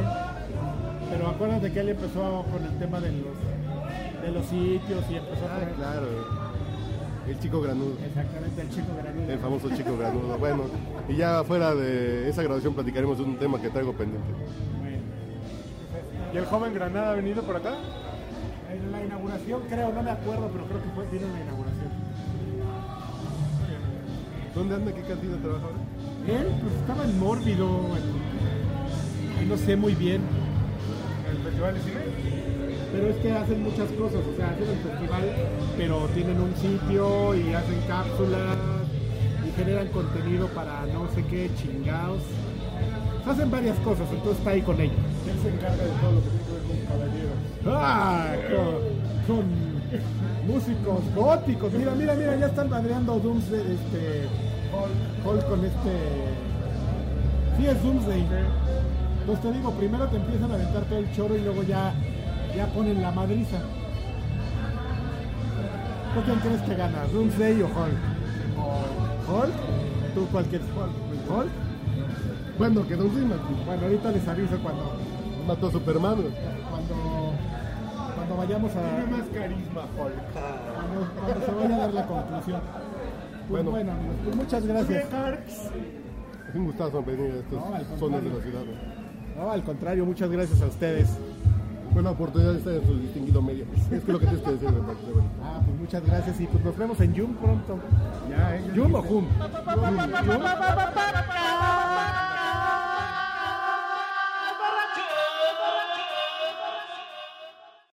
Speaker 2: pero acuérdate que él empezó con el tema de los, de los sitios y empezó a
Speaker 1: Ah, claro. El chico granudo.
Speaker 2: Exactamente, el chico granudo.
Speaker 1: El famoso chico granudo. Bueno, y ya fuera de esa grabación platicaremos de un tema que traigo pendiente.
Speaker 2: Bueno,
Speaker 3: ¿Y el joven Granada ha venido por acá?
Speaker 2: en la inauguración, creo, no me acuerdo, pero creo que fue, vino en la inauguración.
Speaker 1: ¿Dónde anda? ¿Qué cantina trabaja ahora?
Speaker 2: Él, pues estaba en Mórbido, en- no sé muy bien,
Speaker 3: ¿En el Festival de Cine?
Speaker 2: pero es que hacen muchas cosas, o sea, hacen el festival, pero tienen un sitio y hacen cápsulas y generan contenido para no sé qué chingados. Hacen varias cosas, entonces está ahí con ellos.
Speaker 3: Él se encarga de todo lo que tiene que ver con caballeros.
Speaker 2: Ah, con, con músicos góticos. Mira, mira, mira, ya están madreando Doomsday, este, Hulk con este. Sí, es Doomsday. Entonces te digo, primero te empiezan a aventar todo el choro y luego ya, ya ponen la madriza. ¿Tú quién crees que gana? ¿Doomsday o Hulk? ¿Hulk? ¿Tú cuál quieres? Hulk. ¿Hulk?
Speaker 1: Bueno, quedó encima.
Speaker 2: Bueno, ahorita les aviso cuando,
Speaker 1: Mató a Superman.
Speaker 2: cuando cuando vayamos a.
Speaker 3: Tiene más carisma, Hulk.
Speaker 2: Cuando, cuando se vaya a dar la conclusión. Pues
Speaker 1: Bueno.
Speaker 2: bueno, pues muchas gracias.
Speaker 1: Es un gustazo venir a estas
Speaker 2: No,
Speaker 1: zonas de la ciudad. güey.
Speaker 2: No, al contrario, muchas gracias a ustedes.
Speaker 1: Buena oportunidad de estar en su distinguido medio. Es que lo que tienes que decir, me parece, güey.
Speaker 2: Ah, pues muchas gracias y pues nos vemos en Yum pronto.
Speaker 3: Ya, eh,
Speaker 2: ¿Yum o. Hum? Yum. Yum.